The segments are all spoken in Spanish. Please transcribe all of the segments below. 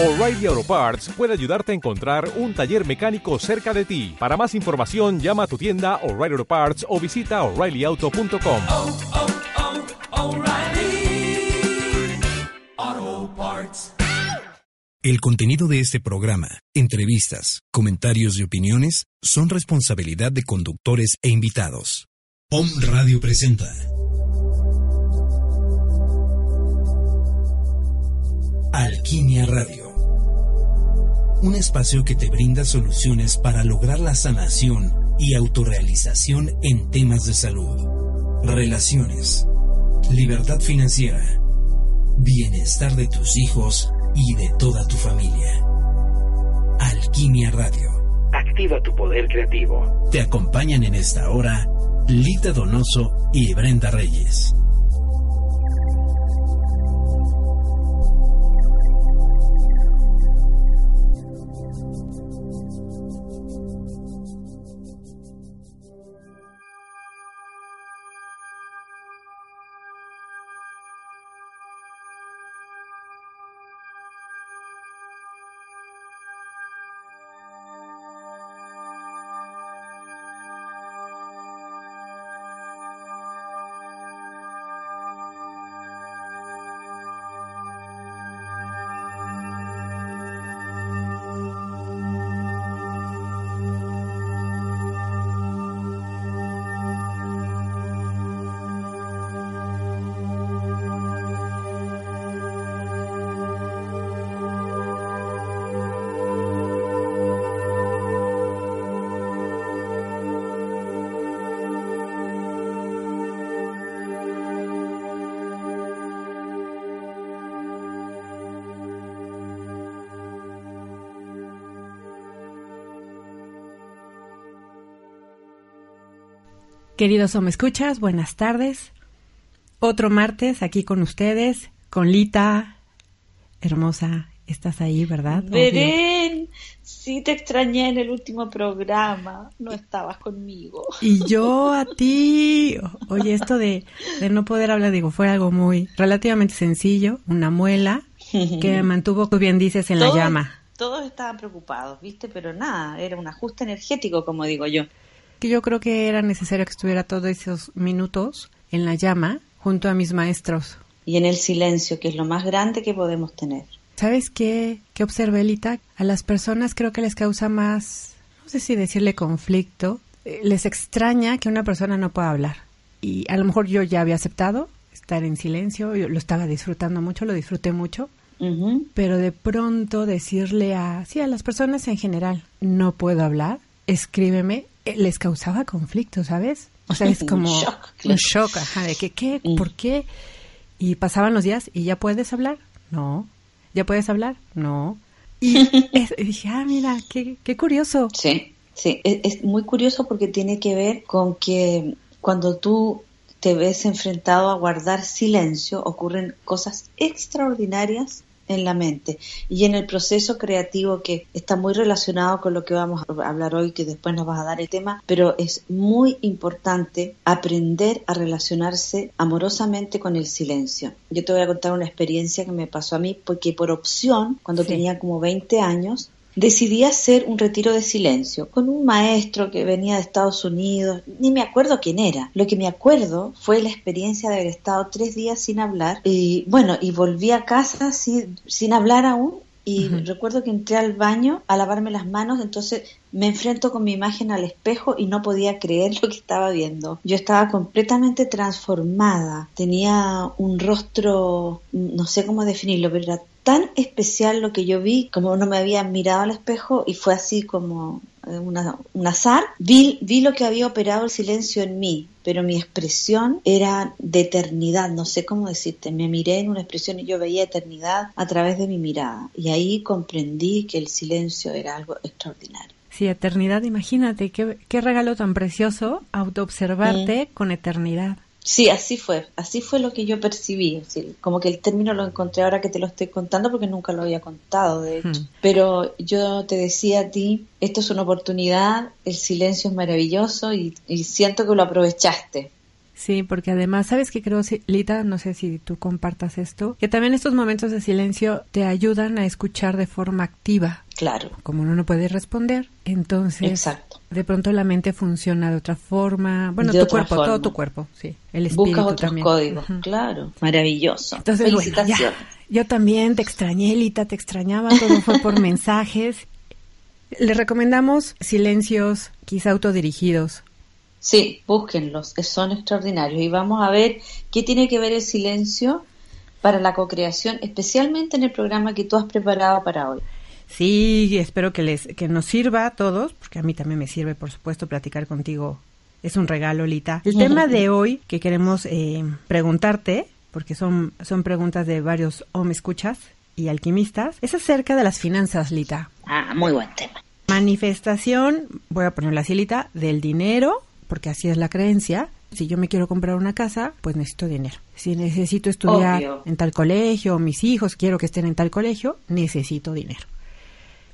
O'Reilly Auto Parts puede ayudarte a encontrar un taller mecánico cerca de ti. Para más información, llama a tu tienda O'Reilly Auto Parts o visita oreillyauto.com. oh, oh, Parts. El contenido de este programa, entrevistas, comentarios y opiniones son responsabilidad de conductores e invitados. POM Radio presenta. Alquimia Radio. Un espacio que te brinda soluciones para lograr la sanación y autorrealización en temas de salud, relaciones, libertad financiera, bienestar de tus hijos y de toda tu familia. Alquimia Radio. Activa tu poder creativo. Te acompañan en esta hora Lita Donoso y Brenda Reyes. Queridos o me escuchas, buenas tardes. Otro martes aquí con ustedes, con Lita, hermosa. Estás ahí, ¿verdad? Beren, sí te extrañé en el último programa, no estabas conmigo. Y yo a ti. Oye, esto de, de no poder hablar, digo, fue algo muy relativamente sencillo, una muela que me mantuvo, tú bien dices, en Todos- la llama. Todos estaban preocupados, ¿viste? Pero nada, era un ajuste energético, como digo yo. Que yo creo que era necesario que estuviera todos esos minutos en la llama junto a mis maestros. Y en el silencio, que es lo más grande que podemos tener. ¿Sabes qué? ¿Qué observé, Lita? A las personas creo que les causa más, no sé si decirle conflicto, eh, les extraña que una persona no pueda hablar. Y a lo mejor yo ya había aceptado estar en silencio, yo lo estaba disfrutando mucho, lo disfruté mucho, pero de pronto decirle a, sí, a las personas en general, no puedo hablar, escríbeme, les causaba conflicto, ¿sabes? O sea, es Un como un shock, ajá, de que, ¿qué? ¿Por qué? Y pasaban los días y ya puedes hablar, no. ¿Ya puedes hablar? No. Y, es- y dije, ah, mira, qué, qué curioso. Sí, sí, es, es muy curioso porque tiene que ver con que cuando tú te ves enfrentado a guardar silencio, ocurren cosas extraordinarias en la mente y en el proceso creativo que está muy relacionado con lo que vamos a hablar hoy, que después nos vas a dar el tema, pero es muy importante aprender a relacionarse amorosamente con el silencio. Yo te voy a contar una experiencia que me pasó a mí porque por opción, cuando Sí. tenía como 20 años, decidí hacer un retiro de silencio con un maestro que venía de Estados Unidos, ni me acuerdo quién era. Lo que me acuerdo fue la experiencia de haber estado tres días sin hablar y bueno, y volví a casa sin, sin hablar aún. Y recuerdo que entré al baño a lavarme las manos, entonces me enfrento con mi imagen al espejo y no podía creer lo que estaba viendo. Yo estaba completamente transformada, tenía un rostro, no sé cómo definirlo, pero era tan especial lo que yo vi, como no me había mirado al espejo y fue así como una- un azar. Vi, vi lo que había operado el silencio en mí, pero mi expresión era de eternidad, no sé cómo decirte. Me miré en una expresión y yo veía eternidad a través de mi mirada. Y ahí comprendí que el silencio era algo extraordinario. Sí, eternidad, imagínate, qué, qué regalo tan precioso autoobservarte con eternidad. Sí, así fue, así fue lo que yo percibí, así, como que el término lo encontré ahora que te lo estoy contando porque nunca lo había contado, de hecho. Hmm. Pero yo te decía a ti, esto es una oportunidad, el silencio es maravilloso y, y siento que lo aprovechaste. Sí, porque además, ¿sabes qué creo, Lita? No sé si tú compartas esto, que también estos momentos de silencio te ayudan a escuchar de forma activa. Claro. Como uno no puede responder, entonces Exacto. De pronto la mente funciona de otra forma. Bueno, tu cuerpo, todo tu cuerpo, sí. El espíritu Buscas otros también. códigos, claro. Maravilloso. Entonces, bueno, ya. Felicitaciones. yo también te extrañé, Lita, te extrañaba, todo fue por mensajes. Le recomendamos silencios, quizá autodirigidos, Sí, búsquenlos, que son extraordinarios. Y vamos a ver qué tiene que ver el silencio para la co-creación, especialmente en el programa que tú has preparado para hoy. Sí, espero que les que nos sirva a todos, porque a mí también me sirve, por supuesto, platicar contigo. Es un regalo, Lita. El tema de hoy que queremos eh, preguntarte, porque son, son preguntas de varios o me escuchas y alquimistas, es acerca de las finanzas, Lita. Ah, muy buen tema. Manifestación, voy a ponerla así, Lita, del dinero porque así es la creencia. Si yo me quiero comprar una casa, pues necesito dinero. Si necesito estudiar Obvio. en tal colegio, mis hijos quiero que estén en tal colegio, necesito dinero.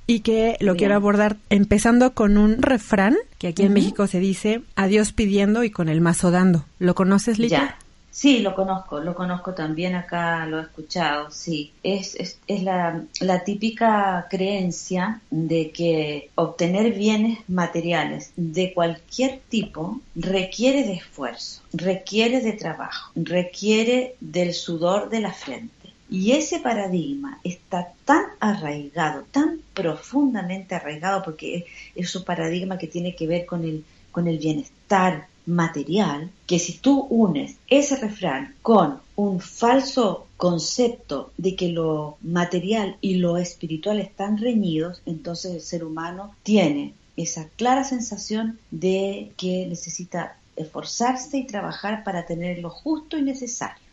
Y que lo Bien. quiero abordar empezando con un refrán que aquí en. México se dice a Dios pidiendo y con el mazo dando. ¿Lo conoces, Lita? Ya. Sí, lo conozco, lo conozco también acá, lo he escuchado, sí. Es, es, es la, la típica creencia de que obtener bienes materiales de cualquier tipo requiere de esfuerzo, requiere de trabajo, requiere del sudor de la frente. Y ese paradigma está tan arraigado, tan profundamente arraigado, porque es, un paradigma que tiene que ver con el, con el bienestar material, que si tú unes ese refrán con un falso concepto de que lo material y lo espiritual están reñidos, entonces el ser humano tiene esa clara sensación de que necesita esforzarse y trabajar para tener lo justo y necesario.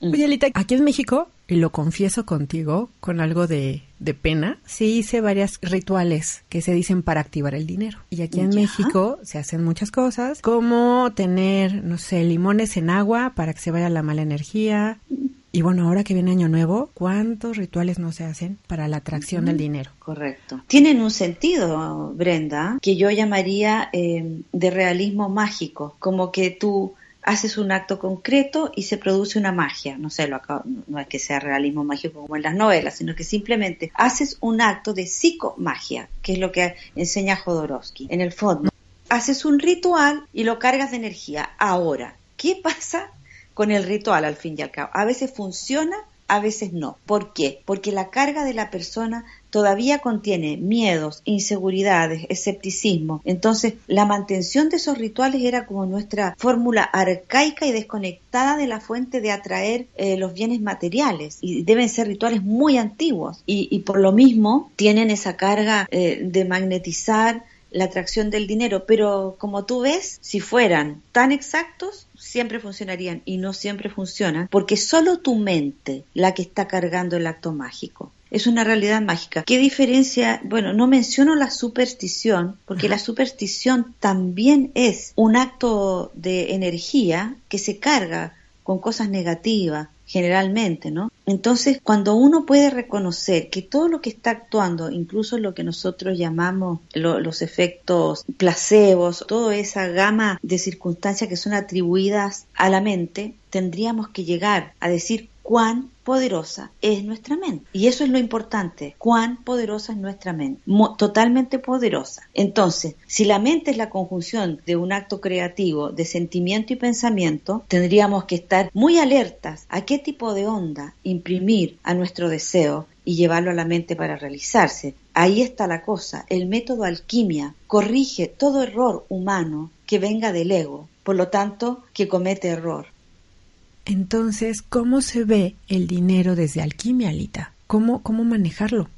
Mm. Oye, Lita, aquí en México, y lo confieso contigo, con algo de, de pena, sí hice varios rituales que se dicen para activar el dinero. Y aquí en Ya. México se hacen muchas cosas, como tener, no sé, limones en agua para que se vaya la mala energía. Y bueno, ahora que viene Año Nuevo, ¿cuántos rituales no se hacen para la atracción del dinero? Correcto. Tienen un sentido, Brenda, que yo llamaría eh, de realismo mágico, como que tú haces un acto concreto y se produce una magia. No sé, lo acabo- no es que sea realismo mágico como en las novelas, sino que simplemente haces un acto de psicomagia, que es lo que enseña Jodorowsky. En el fondo, haces un ritual y lo cargas de energía. Ahora, ¿qué pasa con el ritual al fin y al cabo? A veces funciona, a veces no. ¿Por qué? Porque la carga de la persona todavía contiene miedos, inseguridades, escepticismo. Entonces, la mantención de esos rituales era como nuestra fórmula arcaica y desconectada de la fuente de atraer eh, los bienes materiales. Y deben ser rituales muy antiguos. Y, por lo mismo tienen esa carga eh, de magnetizar la atracción del dinero, pero como tú ves, si fueran tan exactos, siempre funcionarían y no siempre funcionan, porque solo tu mente la que está cargando el acto mágico. Es una realidad mágica. ¿Qué diferencia? Bueno, no menciono la superstición, porque la superstición también es un acto de energía que se carga con cosas negativas, generalmente, ¿no? Entonces, cuando uno puede reconocer que todo lo que está actuando, incluso lo que nosotros llamamos lo- los efectos placebos, toda esa gama de circunstancias que son atribuidas a la mente, tendríamos que llegar a decir cuán poderosa es nuestra mente. Y eso es lo importante, cuán poderosa es nuestra mente, totalmente poderosa. Entonces, si la mente es la conjunción de un acto creativo de sentimiento y pensamiento, tendríamos que estar muy alertas a qué tipo de onda imprimir a nuestro deseo y llevarlo a la mente para realizarse. Ahí está la cosa. El método alquimia corrige todo error humano que venga del ego, por lo tanto, que comete error. Entonces, ¿cómo se ve el dinero desde alquimia, Lita? ¿Cómo, cómo manejarlo?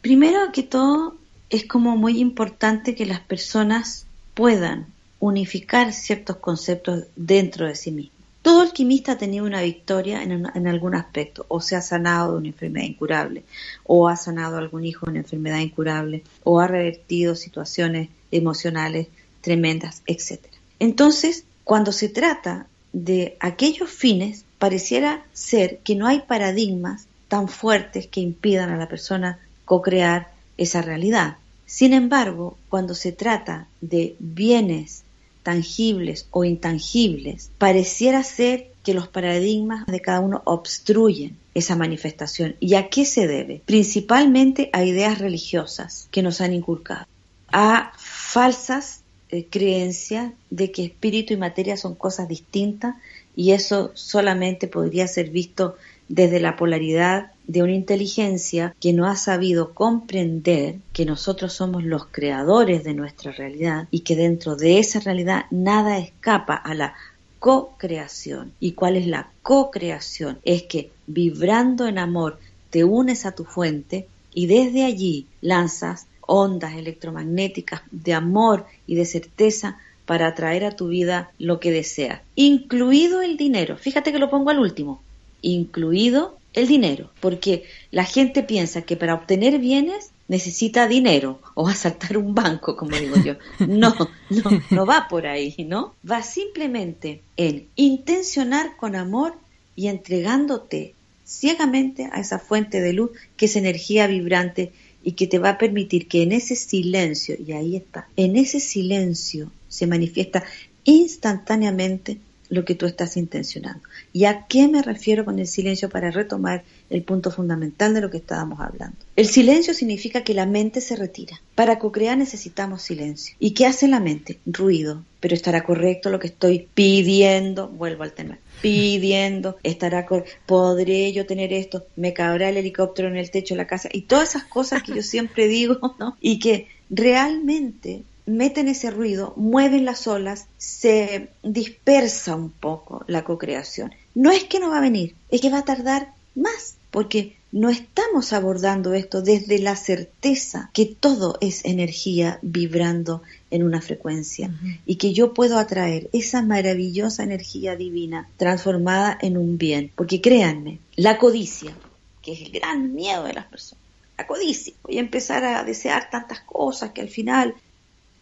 Primero que todo, es como muy importante que las personas puedan unificar ciertos conceptos dentro de sí mismos. Todo alquimista ha tenido una victoria en, en algún aspecto, o se ha sanado de una enfermedad incurable, o ha sanado a algún hijo de una enfermedad incurable, o ha revertido situaciones emocionales tremendas, etc. Entonces, cuando se trata de aquellos fines, pareciera ser que no hay paradigmas tan fuertes que impidan a la persona co-crear esa realidad. Sin embargo, cuando se trata de bienes tangibles o intangibles, pareciera ser que los paradigmas de cada uno obstruyen esa manifestación. ¿Y a qué se debe? Principalmente a ideas religiosas que nos han inculcado, a falsas eh, creencias de que espíritu y materia son cosas distintas y eso solamente podría ser visto desde la polaridad de una inteligencia que no ha sabido comprender que nosotros somos los creadores de nuestra realidad y que dentro de esa realidad nada escapa a la co-creación. ¿Y cuál es la co-creación? Es que vibrando en amor te unes a tu fuente y desde allí lanzas ondas electromagnéticas de amor y de certeza para atraer a tu vida lo que deseas, incluido el dinero. Fíjate que lo pongo al último, incluido el dinero, porque la gente piensa que para obtener bienes necesita dinero o va a saltar un banco, como digo yo. No, no, no va por ahí, ¿no? Va simplemente en intencionar con amor y entregándote ciegamente a esa fuente de luz que es energía vibrante y que te va a permitir que en ese silencio, y ahí está, en ese silencio se manifiesta instantáneamente lo que tú estás intencionando. ¿Y a qué me refiero con el silencio para retomar el punto fundamental de lo que estábamos hablando? El silencio significa que la mente se retira. Para co-crear necesitamos silencio. ¿Y qué hace la mente? Ruido. Pero estará correcto lo que estoy pidiendo. Vuelvo al tema. Pidiendo, estará podré yo tener esto, me cabrá el helicóptero en el techo de la casa y todas esas cosas que yo siempre digo, ¿no? Y que realmente meten ese ruido, mueven las olas, se dispersa un poco la cocreación. No es que no va a venir, es que va a tardar más, porque no estamos abordando esto desde la certeza que todo es energía vibrando en una frecuencia y que yo puedo atraer esa maravillosa energía divina transformada en un bien. Porque créanme, la codicia, que es el gran miedo de las personas, la codicia, voy a empezar a desear tantas cosas que al final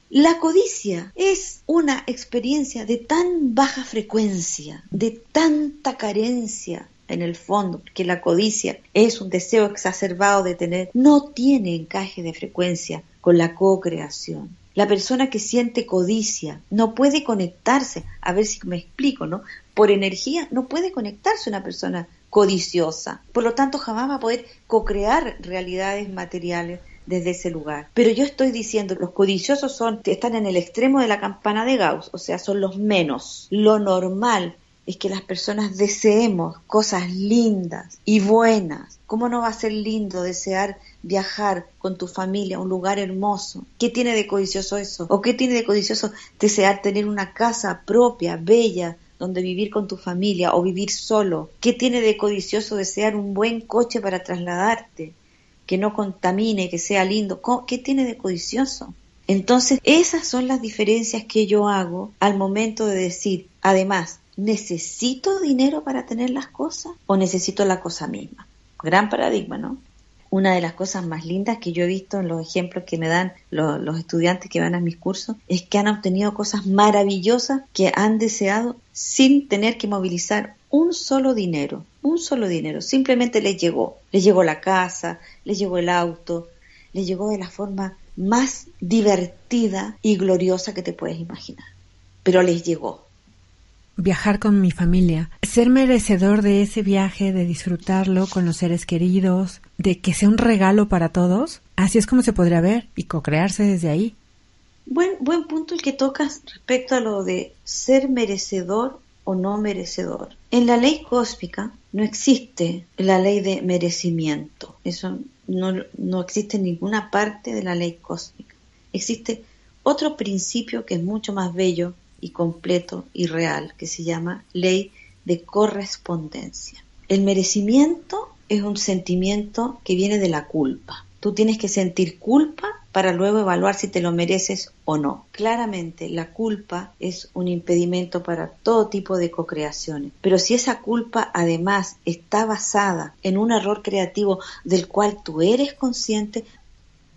la codicia es una experiencia de tan baja frecuencia, de tanta carencia en el fondo, porque la codicia es un deseo exacerbado de tener, no tiene encaje de frecuencia con la co-creación. La persona que siente codicia no puede conectarse, a ver si me explico, ¿no? Por energía no puede conectarse una persona codiciosa. Por lo tanto, jamás va a poder co-crear realidades materiales desde ese lugar. Pero yo estoy diciendo, los codiciosos son, están en el extremo de la campana de Gauss, o sea, son los menos. Lo normal es que las personas deseemos cosas lindas y buenas. ¿Cómo no va a ser lindo desear viajar con tu familia a un lugar hermoso? ¿Qué tiene de codicioso eso? ¿O qué tiene de codicioso desear tener una casa propia, bella, donde vivir con tu familia o vivir solo? ¿Qué tiene de codicioso desear un buen coche para trasladarte? Que no contamine, que sea lindo. ¿Qué tiene de codicioso? Entonces, esas son las diferencias que yo hago al momento de decir, además, ¿necesito dinero para tener las cosas o necesito la cosa misma? Gran paradigma, ¿no? Una de las cosas más lindas que yo he visto en los ejemplos que me dan los, los estudiantes que van a mis cursos es que han obtenido cosas maravillosas que han deseado sin tener que movilizar un solo dinero, un solo dinero, simplemente les llegó, les llegó la casa, les llegó el auto, les llegó de la forma más divertida y gloriosa que te puedes imaginar, pero les llegó. Viajar con mi familia, ser merecedor de ese viaje, de disfrutarlo con los seres queridos, de que sea un regalo para todos, así es como se podría ver y co-crearse desde ahí. Buen, buen punto el que tocas respecto a lo de ser merecedor o no merecedor. En la ley cósmica no existe la ley de merecimiento. Eso no, no existe en ninguna parte de la ley cósmica. Existe otro principio que es mucho más bello y completo y real, que se llama ley de correspondencia. El merecimiento es un sentimiento que viene de la culpa. Tú tienes que sentir culpa para luego evaluar si te lo mereces o no. Claramente la culpa es un impedimento para todo tipo de cocreaciones, pero si esa culpa además está basada en un error creativo del cual tú eres consciente,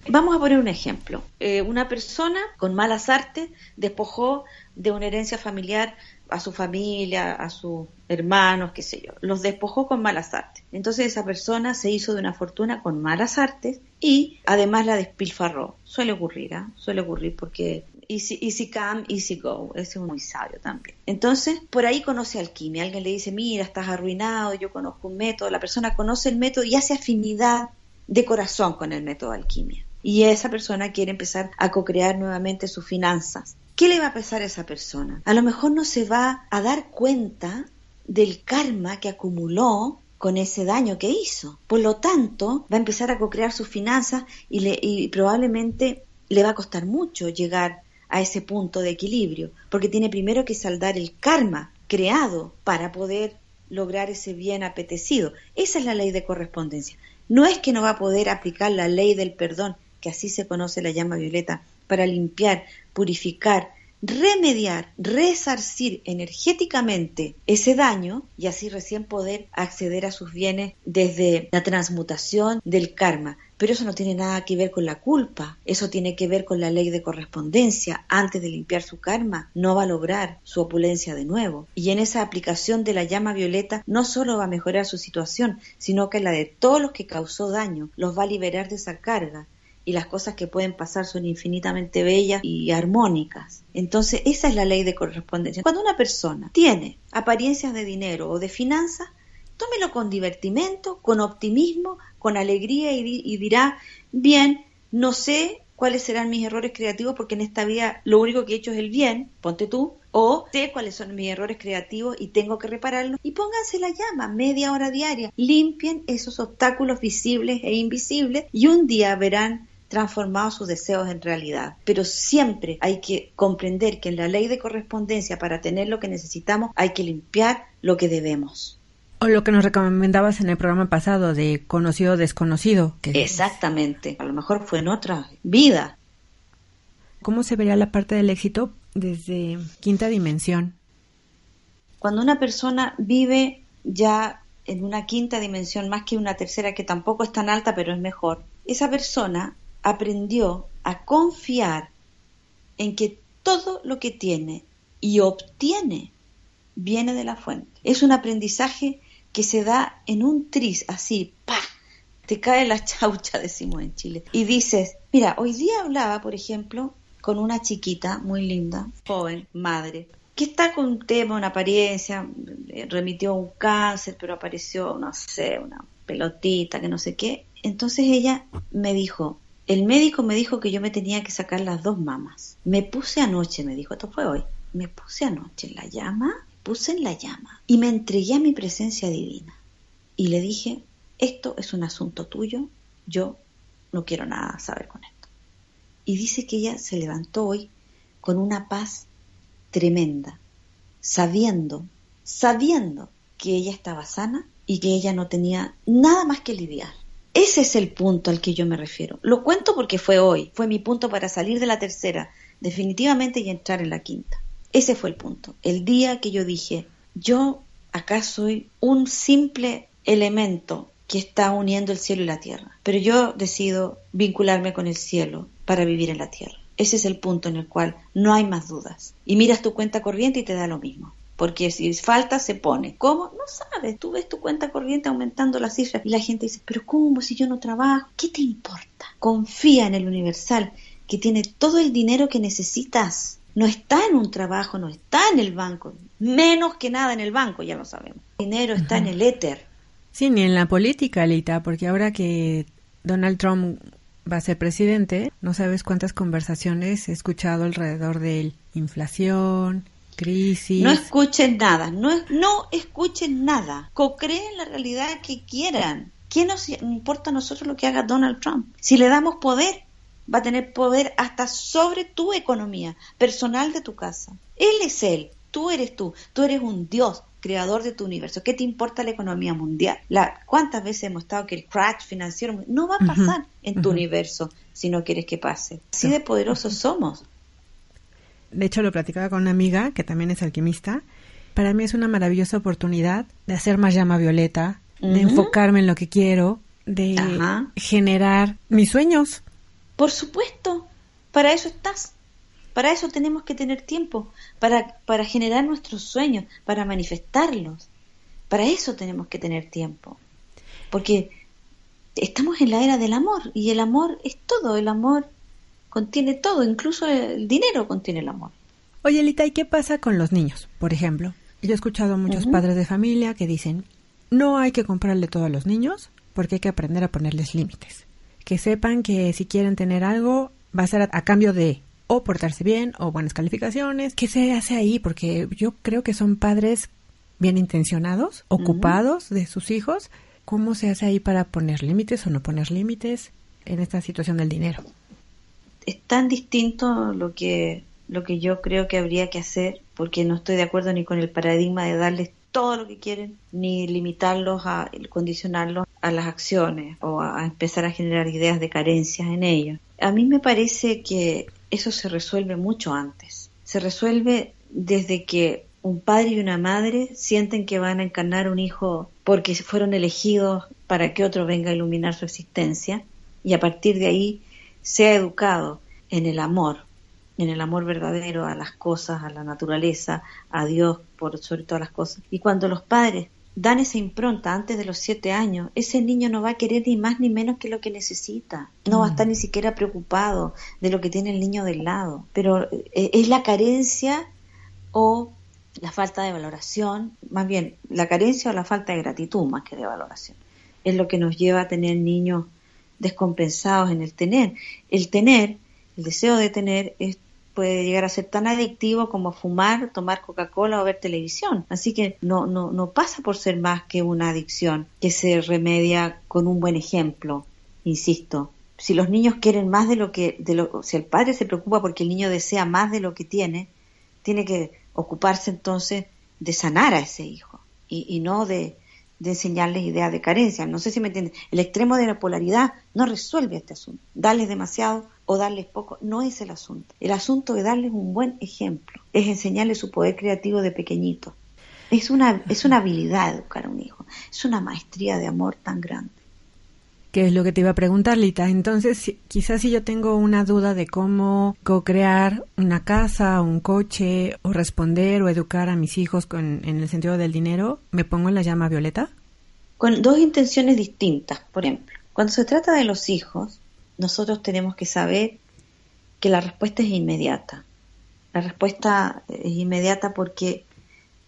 Vamos a poner un ejemplo. Eh, una persona con malas artes despojó de una herencia familiar a su familia, a sus hermanos, qué sé yo. Los despojó con malas artes. Entonces esa persona se hizo de una fortuna con malas artes y además la despilfarró. Suele ocurrir, ¿ah? suele ocurrir porque easy, easy come, easy go. Ese es muy sabio también. Entonces, por ahí conoce alquimia. Alguien le dice, mira, estás arruinado, yo conozco un método. La persona conoce el método y hace afinidad de corazón con el método de alquimia. Y esa persona quiere empezar a co-crear nuevamente sus finanzas. ¿Qué le va a pasar a esa persona? A lo mejor no se va a dar cuenta del karma que acumuló con ese daño que hizo. Por lo tanto, va a empezar a co-crear sus finanzas y, le, y probablemente le va a costar mucho llegar a ese punto de equilibrio, porque tiene primero que saldar el karma creado para poder lograr ese bien apetecido. Esa es la ley de correspondencia. No es que no va a poder aplicar la ley del perdón, que así se conoce la llama violeta, para limpiar, purificar, remediar, resarcir energéticamente ese daño y así recién poder acceder a sus bienes desde la transmutación del karma. Pero eso no tiene nada que ver con la culpa, eso tiene que ver con la ley de correspondencia. Antes de limpiar su karma, no va a lograr su opulencia de nuevo. Y en esa aplicación de la llama violeta no solo va a mejorar su situación, sino que la de todos los que causó daño, los va a liberar de esa carga y las cosas que pueden pasar son infinitamente bellas y armónicas. Entonces, esa es la ley de correspondencia. Cuando una persona tiene apariencias de dinero o de finanzas, tómelo con divertimento, con optimismo, con alegría y, y dirá, bien, no sé cuáles serán mis errores creativos porque en esta vida lo único que he hecho es el bien, ponte tú, o sé cuáles son mis errores creativos y tengo que repararlos y pónganse la llama media hora diaria, limpien esos obstáculos visibles e invisibles y un día verán transformados sus deseos en realidad. Pero siempre hay que comprender que en la ley de correspondencia, para tener lo que necesitamos, hay que limpiar lo que debemos. O lo que nos recomendabas en el programa pasado de conocido desconocido. Que Exactamente. A lo mejor fue en otra vida. ¿Cómo se vería la parte del éxito desde quinta dimensión? Cuando una persona vive ya en una quinta dimensión más que una tercera que tampoco es tan alta pero es mejor, esa persona aprendió a confiar en que todo lo que tiene y obtiene viene de la fuente. Es un aprendizaje que se da en un tris, así, ¡pa! Te cae la chaucha, decimos en Chile. Y dices, mira, hoy día hablaba, por ejemplo, con una chiquita muy linda, joven, madre, que está con un tema, una apariencia, remitió un cáncer, pero apareció, no sé, una pelotita, que no sé qué. Entonces ella me dijo, el médico me dijo que yo me tenía que sacar las dos mamas. Me puse anoche, me dijo, esto fue hoy, me puse anoche en la llama, puse en la llama y me entregué a mi presencia divina. Y le dije, esto es un asunto tuyo, yo no quiero nada saber con esto. Y dice que ella se levantó hoy con una paz tremenda, sabiendo, sabiendo que ella estaba sana y que ella no tenía nada más que lidiar. Ese es el punto al que yo me refiero. Lo cuento porque fue hoy, fue mi punto para salir de la tercera, definitivamente, y entrar en la quinta. Ese fue el punto. El día que yo dije, yo acá soy un simple elemento que está uniendo el cielo y la tierra, pero yo decido vincularme con el cielo para vivir en la tierra. Ese es el punto en el cual no hay más dudas. Y miras tu cuenta corriente y te da lo mismo porque si falta se pone. ¿Cómo? No sabes, tú ves tu cuenta corriente aumentando las cifras y la gente dice, pero ¿cómo si yo no trabajo? ¿Qué te importa? Confía en el universal que tiene todo el dinero que necesitas. No está en un trabajo, no está en el banco, menos que nada en el banco, ya lo sabemos. El dinero está en el éter. Sí, ni en la política, Alita, porque ahora que Donald Trump va a ser presidente, no sabes cuántas conversaciones he escuchado alrededor de él. Inflación, crisis. No escuchen nada, no, no escuchen nada. Co-creen la realidad que quieran. ¿Qué nos importa a nosotros lo que haga Donald Trump? Si le damos poder, va a tener poder hasta sobre tu economía personal de tu casa. Él es él, tú eres tú, tú eres un Dios creador de tu universo. ¿Qué te importa la economía mundial? La, ¿Cuántas veces hemos estado que el crash financiero no va a pasar en tu universo si no quieres que pase? Así de poderosos somos de hecho lo platicaba con una amiga que también es alquimista, para mí es una maravillosa oportunidad de hacer más llama violeta, de enfocarme en lo que quiero, de generar mis sueños. Por supuesto, para eso estás. Para eso tenemos que tener tiempo, para, para generar nuestros sueños, para manifestarlos. Para eso tenemos que tener tiempo. Porque estamos en la era del amor y el amor es todo, el amor contiene todo, incluso el dinero contiene el amor. Oye, Lita, ¿y qué pasa con los niños, por ejemplo? Yo he escuchado a muchos padres de familia que dicen, no hay que comprarle todo a los niños porque hay que aprender a ponerles límites. Que sepan que si quieren tener algo, va a ser a, a cambio de o portarse bien o buenas calificaciones. ¿Qué se hace ahí? Porque yo creo que son padres bien intencionados, ocupados de sus hijos. ¿Cómo se hace ahí para poner límites o no poner límites en esta situación del dinero? Es tan distinto lo que lo que yo creo que habría que hacer, porque no estoy de acuerdo ni con el paradigma de darles todo lo que quieren, ni limitarlos a condicionarlos a las acciones o a, a empezar a generar ideas de carencias en ellos. A mí me parece que eso se resuelve mucho antes. Se resuelve desde que un padre y una madre sienten que van a encarnar un hijo porque fueron elegidos para que otro venga a iluminar su existencia y a partir de ahí sea educado en el amor, en el amor verdadero a las cosas, a la naturaleza, a Dios por sobre todas las cosas. Y cuando los padres dan esa impronta antes de los siete años, ese niño no va a querer ni más ni menos que lo que necesita. No va a estar ni siquiera preocupado de lo que tiene el niño del lado. Pero eh, es la carencia o la falta de valoración, más bien la carencia o la falta de gratitud más que de valoración. Es lo que nos lleva a tener niños descompensados en el tener. El tener, el deseo de tener, es puede llegar a ser tan adictivo como fumar, tomar Coca-Cola o ver televisión. Así que no, no, no pasa por ser más que una adicción que se remedia con un buen ejemplo, insisto. Si los niños quieren más de lo que, de lo, si el padre se preocupa porque el niño desea más de lo que tiene, tiene que ocuparse entonces de sanar a ese hijo y, y no de, de enseñarles ideas de carencia. No sé si me entienden. El extremo de la polaridad no resuelve este asunto. Darles demasiado o darles poco no es el asunto. El asunto es darles un buen ejemplo, es enseñarles su poder creativo de pequeñito. Es una, es una habilidad educar a un hijo, es una maestría de amor tan grande. ¿Qué es lo que te iba a preguntar, Lita? Entonces, si, quizás si yo tengo una duda de cómo co-crear una casa, un coche, o responder o educar a mis hijos con, en el sentido del dinero, ¿me pongo en la llama violeta? Con dos intenciones distintas, por ejemplo. Cuando se trata de los hijos, nosotros tenemos que saber que la respuesta es inmediata. La respuesta es inmediata porque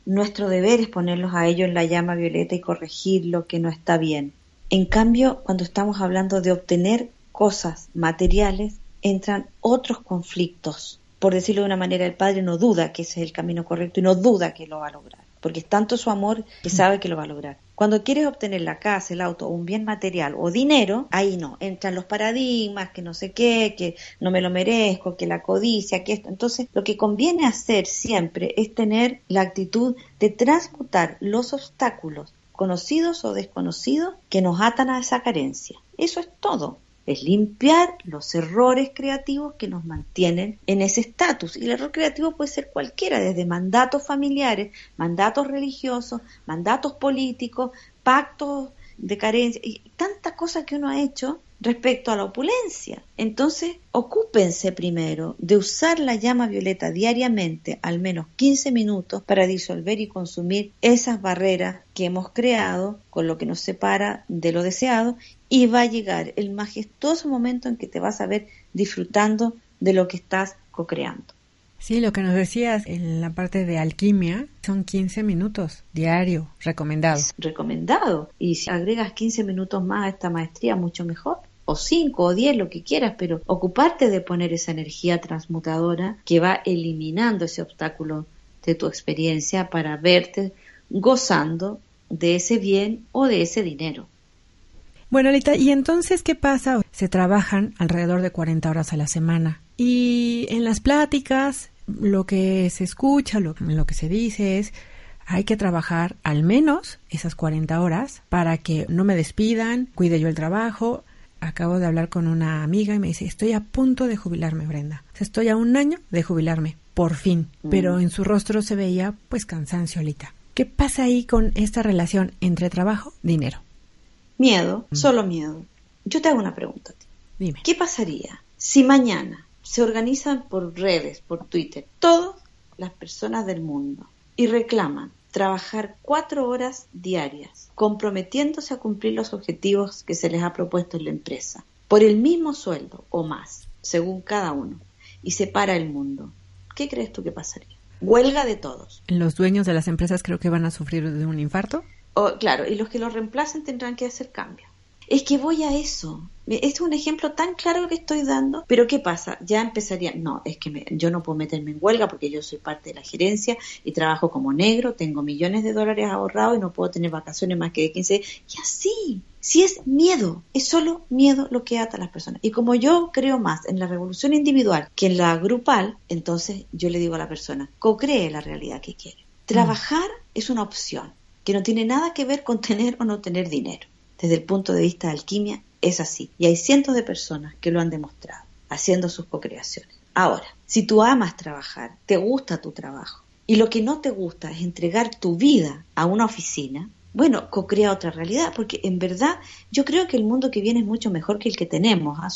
nuestro deber es ponerlos a ellos en la llama violeta y corregir lo que no está bien. En cambio, cuando estamos hablando de obtener cosas materiales, entran otros conflictos. Por decirlo de una manera, el padre no duda que ese es el camino correcto y no duda que lo va a lograr, porque es tanto su amor que sabe que lo va a lograr. Cuando quieres obtener la casa, el auto o un bien material o dinero, ahí no, entran los paradigmas, que no sé qué, que no me lo merezco, que la codicia, que esto. Entonces, lo que conviene hacer siempre es tener la actitud de transmutar los obstáculos conocidos o desconocidos que nos atan a esa carencia. Eso es todo. Es limpiar los errores creativos que nos mantienen en ese estatus. Y el error creativo puede ser cualquiera, desde mandatos familiares, mandatos religiosos, mandatos políticos, pactos de carencia y tantas cosas que uno ha hecho respecto a la opulencia. Entonces, ocúpense primero de usar la llama violeta diariamente, al menos 15 minutos, para disolver y consumir esas barreras que hemos creado con lo que nos separa de lo deseado y va a llegar el majestuoso momento en que te vas a ver disfrutando de lo que estás co-creando. Sí, lo que nos decías en la parte de alquimia son 15 minutos diario, recomendado. Es recomendado. Y si agregas 15 minutos más a esta maestría, mucho mejor. O 5 o 10, lo que quieras, pero ocuparte de poner esa energía transmutadora que va eliminando ese obstáculo de tu experiencia para verte gozando de ese bien o de ese dinero. Bueno, Alita, ¿y entonces qué pasa? Se trabajan alrededor de 40 horas a la semana. Y en las pláticas, lo que se escucha, lo, lo que se dice es, hay que trabajar al menos esas 40 horas para que no me despidan, cuide yo el trabajo. Acabo de hablar con una amiga y me dice, estoy a punto de jubilarme, Brenda. Estoy a un año de jubilarme, por fin. Pero en su rostro se veía, pues, cansancio, Alita. ¿Qué pasa ahí con esta relación entre trabajo y dinero? Miedo, solo miedo. Yo te hago una pregunta. Dime. ¿Qué pasaría si mañana se organizan por redes, por Twitter, todas las personas del mundo y reclaman trabajar cuatro horas diarias, comprometiéndose a cumplir los objetivos que se les ha propuesto en la empresa, por el mismo sueldo o más? según cada uno, y se para el mundo, ¿qué crees tú que pasaría? Huelga de todos. Los dueños de las empresas creo que van a sufrir de un infarto. O, claro, y los que los reemplacen tendrán que hacer cambios. Es que voy a eso. Es un ejemplo tan claro que estoy dando, pero ¿qué pasa? Ya empezaría, no, es que yo no puedo meterme en huelga porque yo soy parte de la gerencia y trabajo como negro, tengo millones de dólares ahorrados y no puedo tener vacaciones más que de 15 Y así, si es miedo, es solo miedo lo que ata a las personas. Y como yo creo más en la revolución individual que en la grupal, entonces yo le digo a la persona, co-cree la realidad que quiere. Trabajar es una opción que no tiene nada que ver con tener o no tener dinero desde el punto de vista de alquimia, es así. Y hay cientos de personas que lo han demostrado, haciendo sus co-creaciones. Ahora, si tú amas trabajar, te gusta tu trabajo, y lo que no te gusta es entregar tu vida a una oficina, bueno, co-crea otra realidad, porque en verdad yo creo que el mundo que viene es mucho mejor que el que tenemos. ¿ah?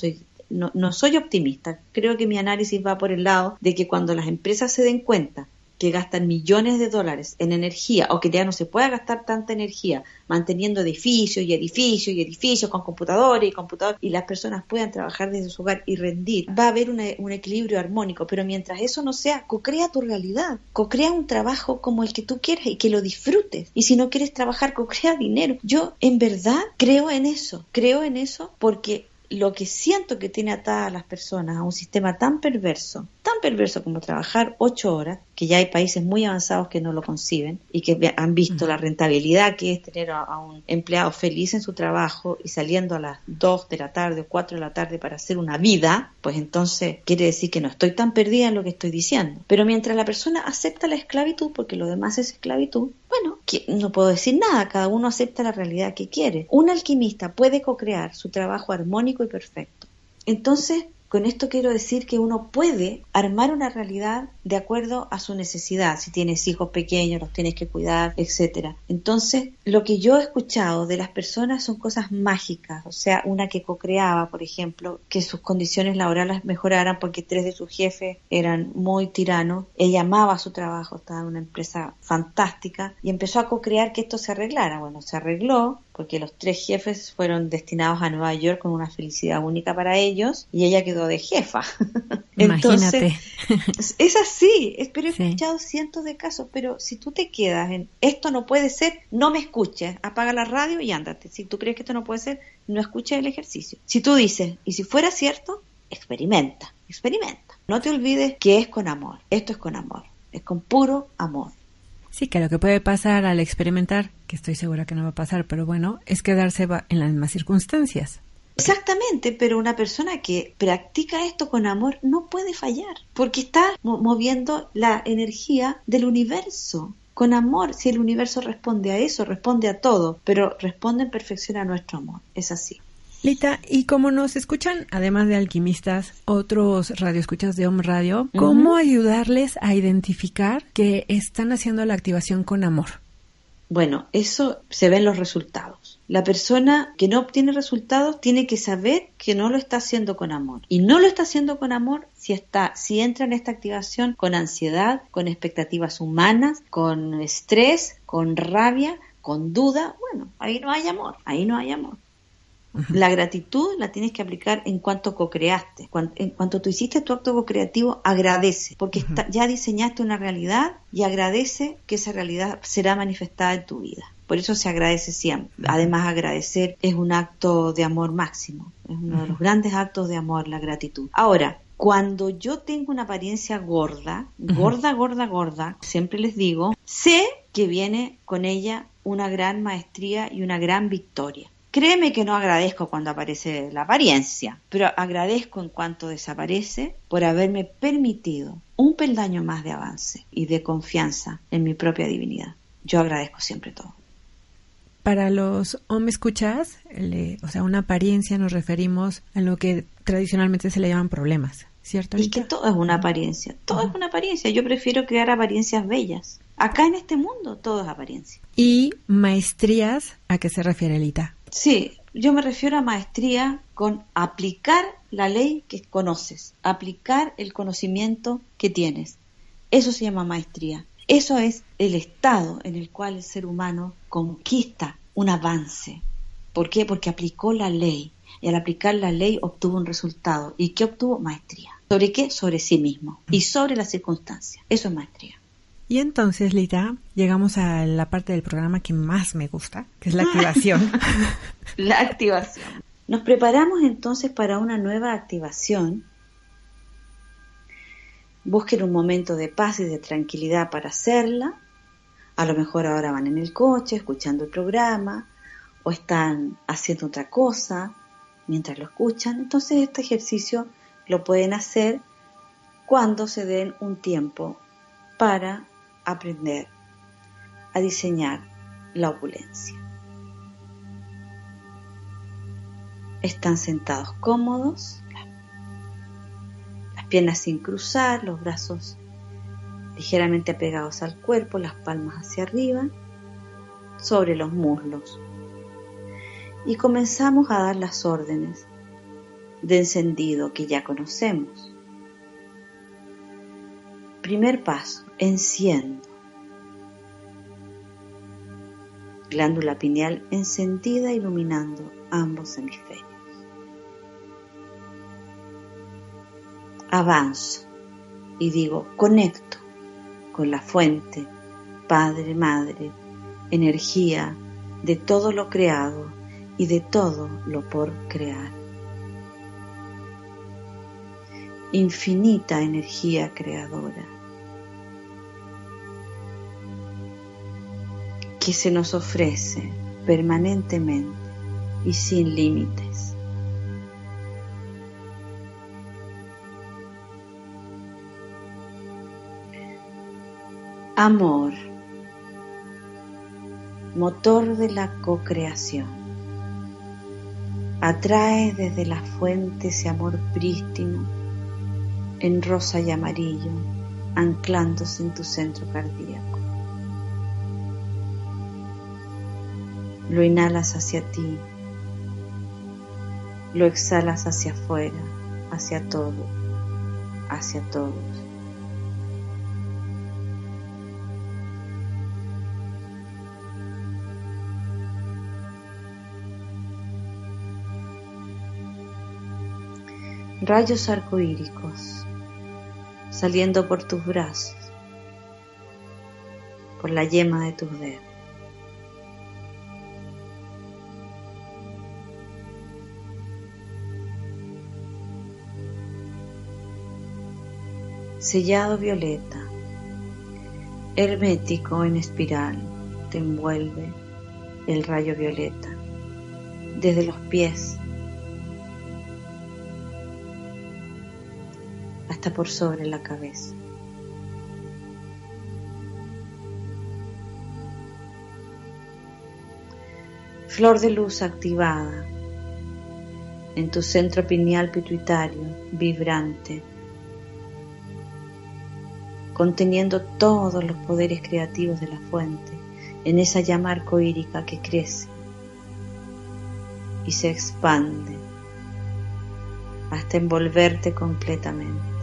no, no soy optimista, creo que mi análisis va por el lado de que cuando las empresas se den cuenta que gastan millones de dólares en energía o que ya no se pueda gastar tanta energía manteniendo edificios y edificios y edificios con computadores y computadores y las personas puedan trabajar desde su hogar y rendir, va a haber un equilibrio armónico, pero mientras eso no sea, co-crea tu realidad, co-crea un trabajo como el que tú quieres y que lo disfrutes. Y si no quieres trabajar, co-crea dinero. Yo en verdad creo en eso, creo en eso porque lo que siento que tiene atadas a las personas a un sistema tan perverso, tan perverso como trabajar ocho horas, que ya hay países muy avanzados que no lo conciben y que han visto la rentabilidad que es tener a, un empleado feliz en su trabajo y saliendo a las dos de la tarde o cuatro de la tarde para hacer una vida, pues entonces quiere decir que no estoy tan perdida en lo que estoy diciendo. Pero mientras la persona acepta la esclavitud, porque lo demás es esclavitud, bueno, no puedo decir nada, cada uno acepta la realidad que quiere. Un alquimista puede co-crear su trabajo armónico y perfecto. Entonces, con esto quiero decir que uno puede armar una realidad de acuerdo a su necesidad, si tienes hijos pequeños, los tienes que cuidar, etcétera. Entonces, lo que yo he escuchado de las personas son cosas mágicas, o sea, una que co-creaba, por ejemplo, que sus condiciones laborales mejoraran porque tres de sus jefes eran muy tiranos, ella amaba su trabajo, estaba en una empresa fantástica y empezó a co-crear que esto se arreglara. Bueno, se arregló, porque los tres jefes fueron destinados a Nueva York con una felicidad única para ellos y ella quedó de jefa. Imagínate. es así, pero he escuchado cientos de casos, pero si tú te quedas en esto no puede ser, no me escuches, apaga la radio y ándate. Si tú crees que esto no puede ser, no escuches el ejercicio. Si tú dices, y si fuera cierto, experimenta, experimenta. No te olvides que es con amor, esto es con amor, es con puro amor. Sí, que lo que puede pasar al experimentar, que estoy segura que no va a pasar, pero bueno, es quedarse en las mismas circunstancias. Exactamente, pero una persona que practica esto con amor no puede fallar, porque está moviendo la energía del universo. Con amor, si el universo responde a eso, responde a todo, pero responde en perfección a nuestro amor. Es así. Lita, y como nos escuchan, además de alquimistas, otros radioescuchas de Home Radio, ¿cómo ayudarles a identificar que están haciendo la activación con amor? Bueno, eso se ve en los resultados. La persona que no obtiene resultados tiene que saber que no lo está haciendo con amor. Y no lo está haciendo con amor si está, si entra en esta activación con ansiedad, con expectativas humanas, con estrés, con rabia, con duda. Bueno, ahí no hay amor, ahí no hay amor. La gratitud la tienes que aplicar en cuanto co-creaste. En cuanto tú hiciste tu acto co-creativo, agradece, porque ya diseñaste una realidad y agradece que esa realidad será manifestada en tu vida. Por eso se agradece siempre. Además, agradecer es un acto de amor máximo. Es uno de los grandes actos de amor, la gratitud. Ahora, cuando yo tengo una apariencia gorda, gorda, gorda, gorda, siempre les digo, sé que viene con ella una gran maestría y una gran victoria. Créeme que no agradezco cuando aparece la apariencia, pero agradezco en cuanto desaparece por haberme permitido un peldaño más de avance y de confianza en mi propia divinidad. Yo agradezco siempre todo. Para los hombres escuchas, o sea, una apariencia nos referimos a lo que tradicionalmente se le llaman problemas, ¿cierto? Y que todo es una apariencia, todo es una apariencia. Yo prefiero crear apariencias bellas. Acá en este mundo todo es apariencia. ¿Y maestrías a qué se refiere Lita? Sí, yo me refiero a maestría con aplicar la ley que conoces, aplicar el conocimiento que tienes. Eso se llama maestría. Eso es el estado en el cual el ser humano conquista un avance. ¿Por qué? Porque aplicó la ley. y al aplicar la ley obtuvo un resultado. ¿Y qué obtuvo? Maestría. ¿Sobre qué? Sobre sí mismo y sobre las circunstancias. Eso es maestría. Y entonces, Lita, llegamos a la parte del programa que más me gusta, que es la activación. la activación. Nos preparamos entonces para una nueva activación. Busquen un momento de paz y de tranquilidad para hacerla. A lo mejor ahora van en el coche escuchando el programa o están haciendo otra cosa mientras lo escuchan. Entonces este ejercicio lo pueden hacer cuando se den un tiempo para aprender a diseñar la opulencia. Están sentados cómodos, las piernas sin cruzar, los brazos ligeramente pegados al cuerpo, las palmas hacia arriba, sobre los muslos. Y comenzamos a dar las órdenes de encendido que ya conocemos. Primer paso, enciendo. Glándula pineal encendida iluminando ambos hemisferios. Avanzo y digo, conecto con la fuente, Padre, Madre, energía de todo lo creado y de todo lo por crear. Infinita energía creadora que se nos ofrece permanentemente y sin límites. Amor, motor de la co-creación. Atrae desde la fuente ese amor prístino en rosa y amarillo, anclándose en tu centro cardíaco. Lo inhalas hacia ti, lo exhalas hacia afuera, hacia todo, hacia todos. Rayos arcoíricos saliendo por tus brazos, por la yema de tus dedos. Sellado violeta, hermético en espiral, te envuelve el rayo violeta desde los pies hasta por sobre la cabeza. Flor de luz activada en tu centro pineal pituitario, vibrante, conteniendo todos los poderes creativos de la fuente, en esa llama arcoírica que crece y se expande hasta envolverte completamente.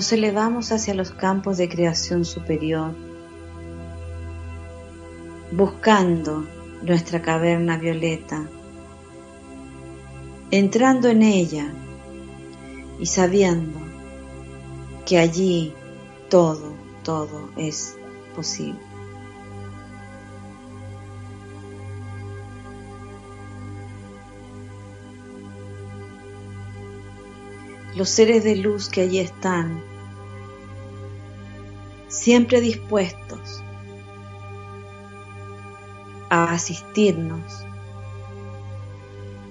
Nos elevamos hacia los campos de creación superior, buscando nuestra caverna violeta, entrando en ella y sabiendo que allí todo, todo es posible. los seres de luz que allí están, siempre dispuestos a asistirnos,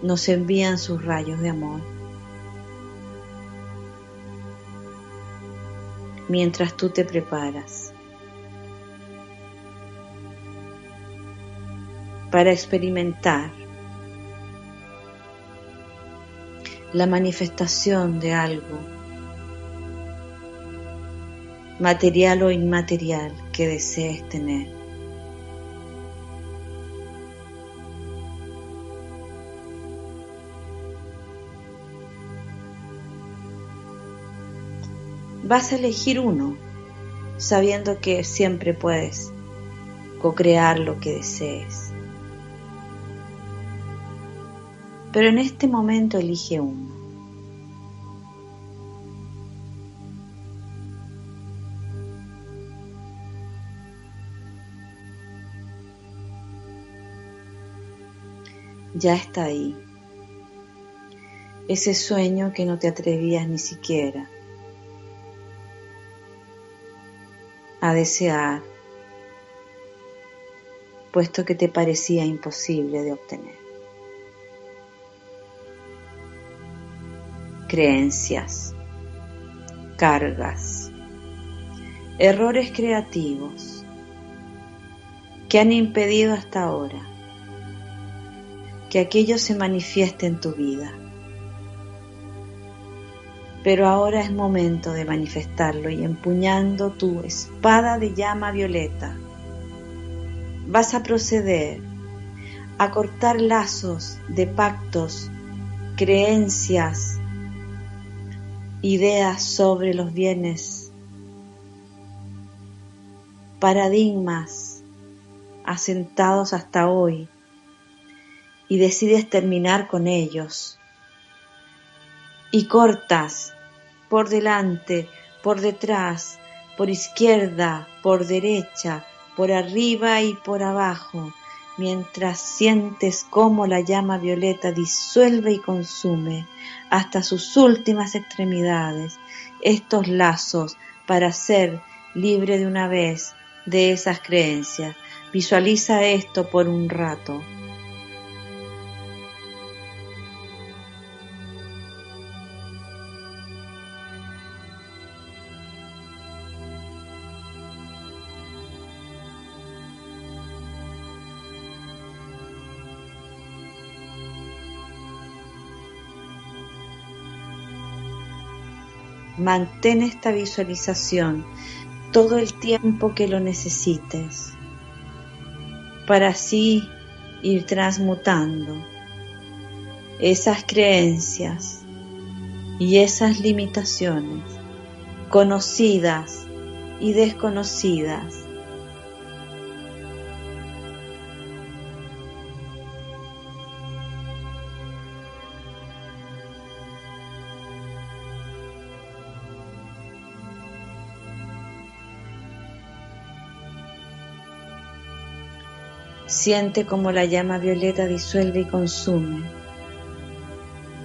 nos envían sus rayos de amor. Mientras tú te preparas para experimentar la manifestación de algo material o inmaterial que desees tener. Vas a elegir uno, sabiendo que siempre puedes co-crear lo que desees. Pero en este momento elige uno. Ya está ahí. Ese sueño que no te atrevías ni siquiera a desear, puesto que te parecía imposible de obtener. Creencias, cargas, errores creativos que han impedido hasta ahora que aquello se manifieste en tu vida. Pero ahora es momento de manifestarlo y empuñando tu espada de llama violeta, vas a proceder a cortar lazos de pactos, creencias, ideas sobre los bienes, paradigmas asentados hasta hoy y decides terminar con ellos. Y cortas por delante, por detrás, por izquierda, por derecha, por arriba y por abajo, mientras sientes cómo la llama violeta disuelve y consume hasta sus últimas extremidades estos lazos para ser libre de una vez de esas creencias. Visualiza esto por un rato. Mantén esta visualización todo el tiempo que lo necesites para así ir transmutando esas creencias y esas limitaciones conocidas y desconocidas Siente como la llama violeta disuelve y consume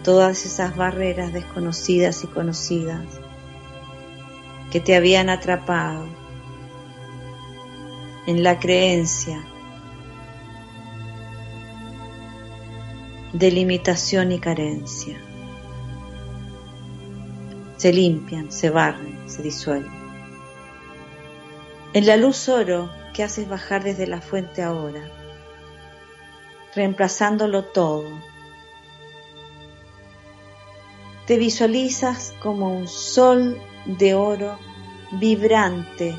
todas esas barreras desconocidas y conocidas que te habían atrapado en la creencia de limitación y carencia. Se limpian, se barren, se disuelven. En la luz oro que haces bajar desde la fuente ahora, reemplazándolo todo. Te visualizas como un sol de oro vibrante,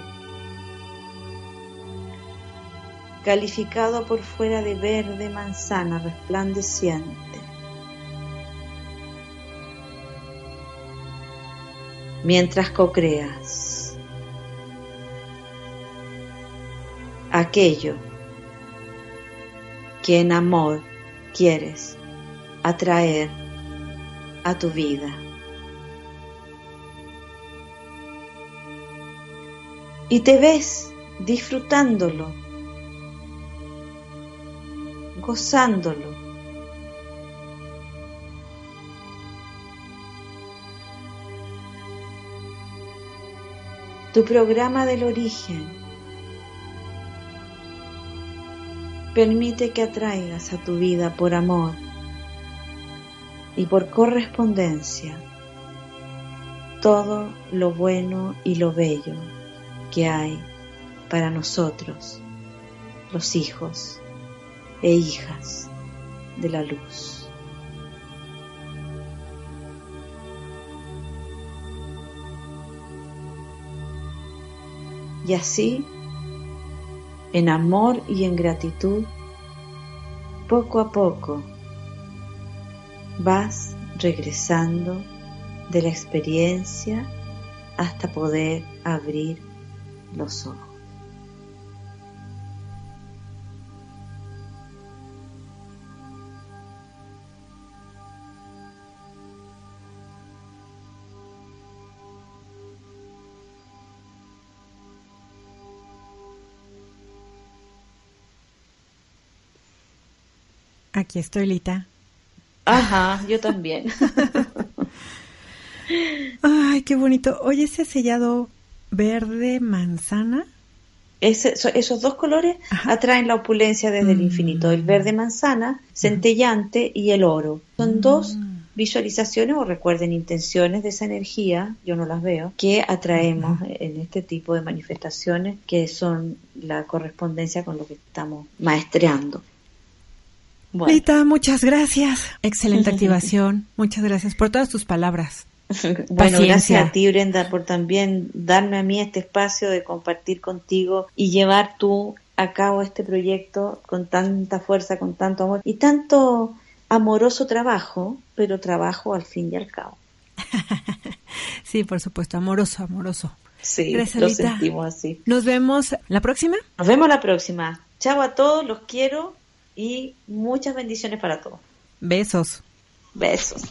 calificado por fuera de verde manzana resplandeciente. Mientras co-creas aquello que en amor quieres atraer a tu vida. Y te ves disfrutándolo, gozándolo. Tu programa del origen Permite que atraigas a tu vida por amor y por correspondencia todo lo bueno y lo bello que hay para nosotros, los hijos e hijas de la luz. Y así, en amor y en gratitud, poco a poco vas regresando de la experiencia hasta poder abrir los ojos. Aquí estoy, Lita. Ajá, yo también. Ay, qué bonito. Oye, ese sellado verde manzana. Ese- so- esos dos colores Ajá. atraen la opulencia desde el Mm. infinito, el verde manzana, centellante y el oro. Son dos Mm. visualizaciones o recuerden intenciones de esa energía, yo no las veo, que atraemos en este tipo de manifestaciones que son la correspondencia con lo que estamos maestreando. Bueno, Lita, muchas gracias. Excelente activación. Muchas gracias por todas tus palabras. Bueno, Paciencia. gracias a ti, Brenda, por también darme a mí este espacio de compartir contigo y llevar tú a cabo este proyecto con tanta fuerza, con tanto amor y tanto amoroso trabajo, pero trabajo al fin y al cabo. Sí, por supuesto, amoroso, amoroso. Sí, Gracias, lo Lita. sentimos así. Nos vemos la próxima. Nos vemos la próxima. Chao a todos, los quiero y muchas bendiciones para todos. Besos. Besos.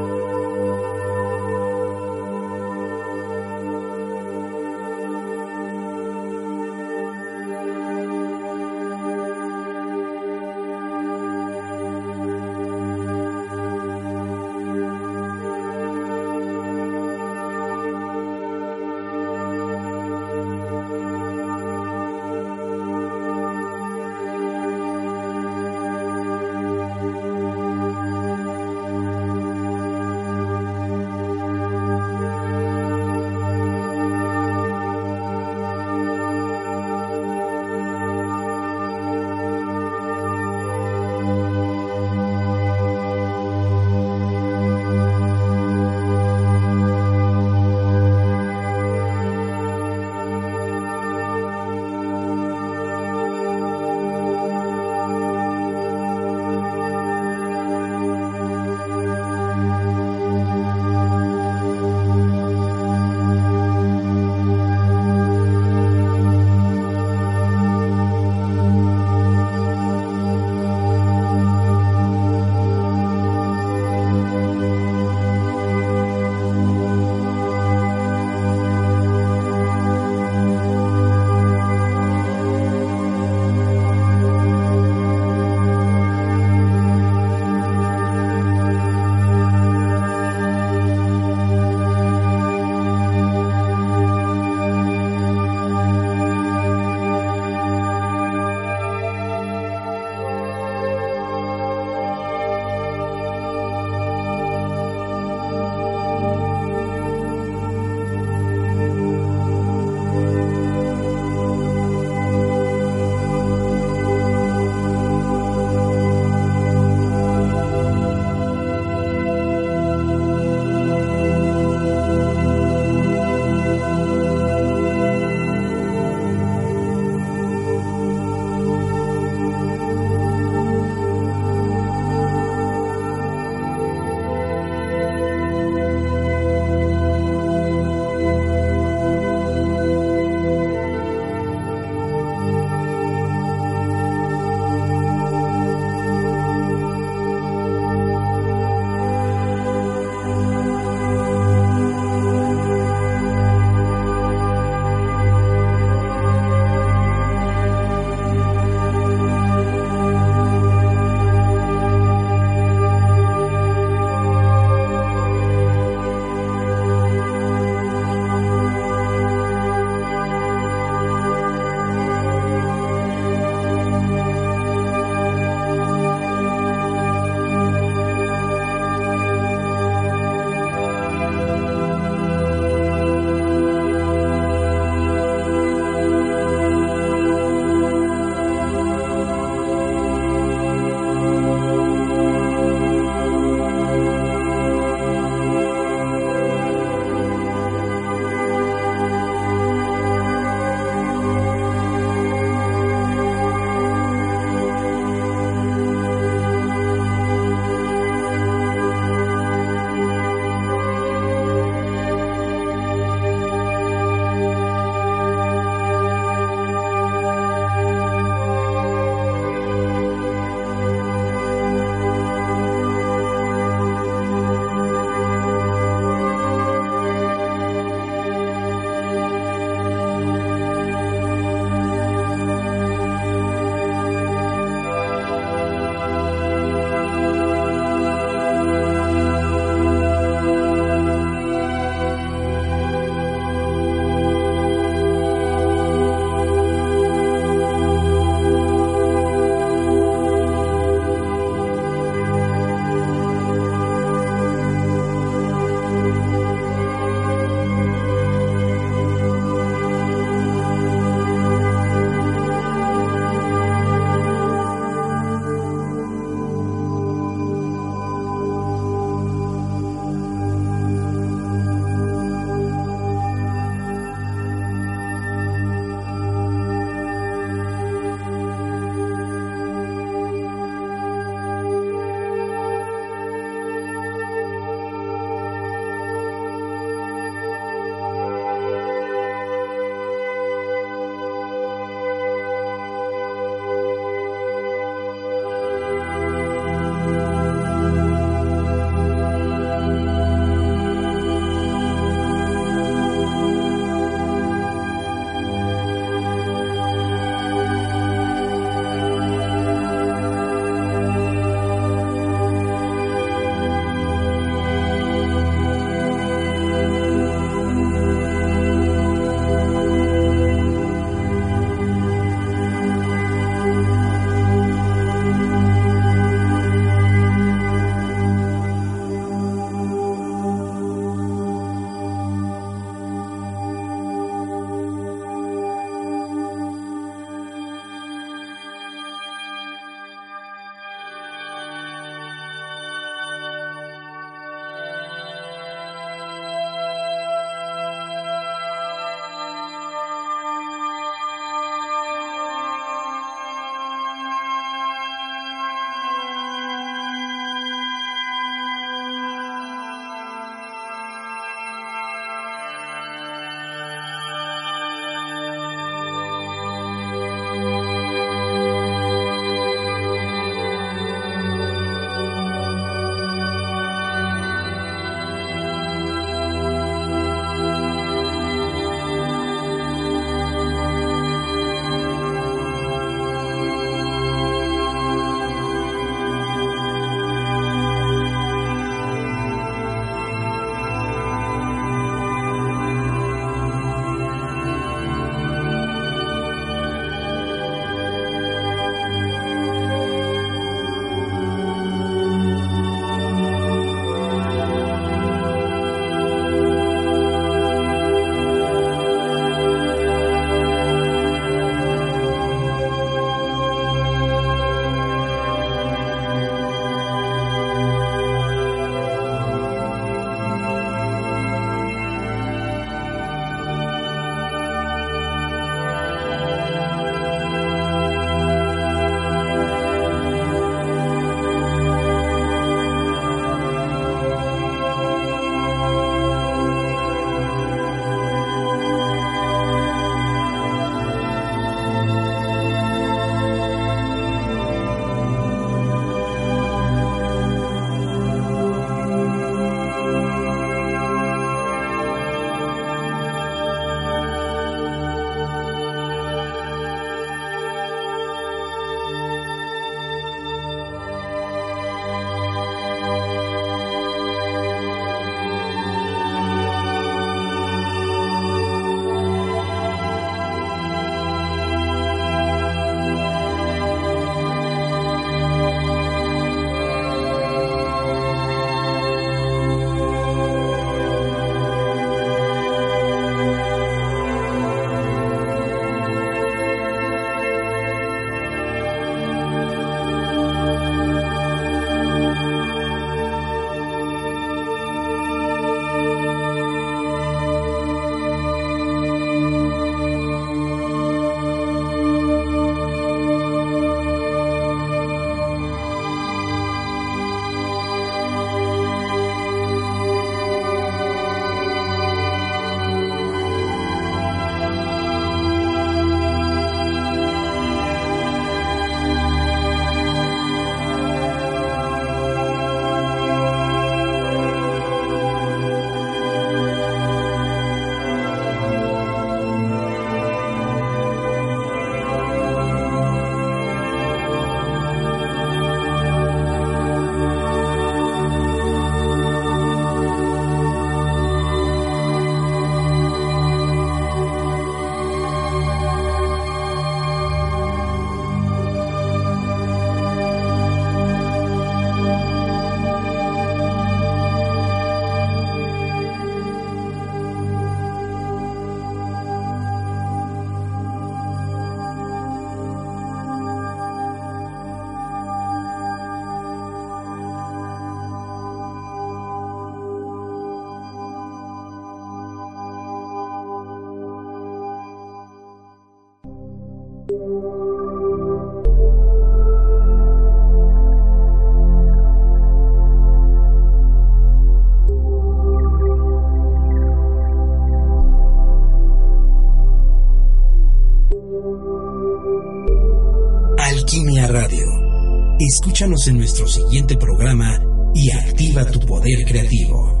Escúchanos en nuestro siguiente programa y activa tu poder creativo.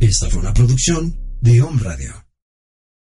Esta fue una producción de Home Radio.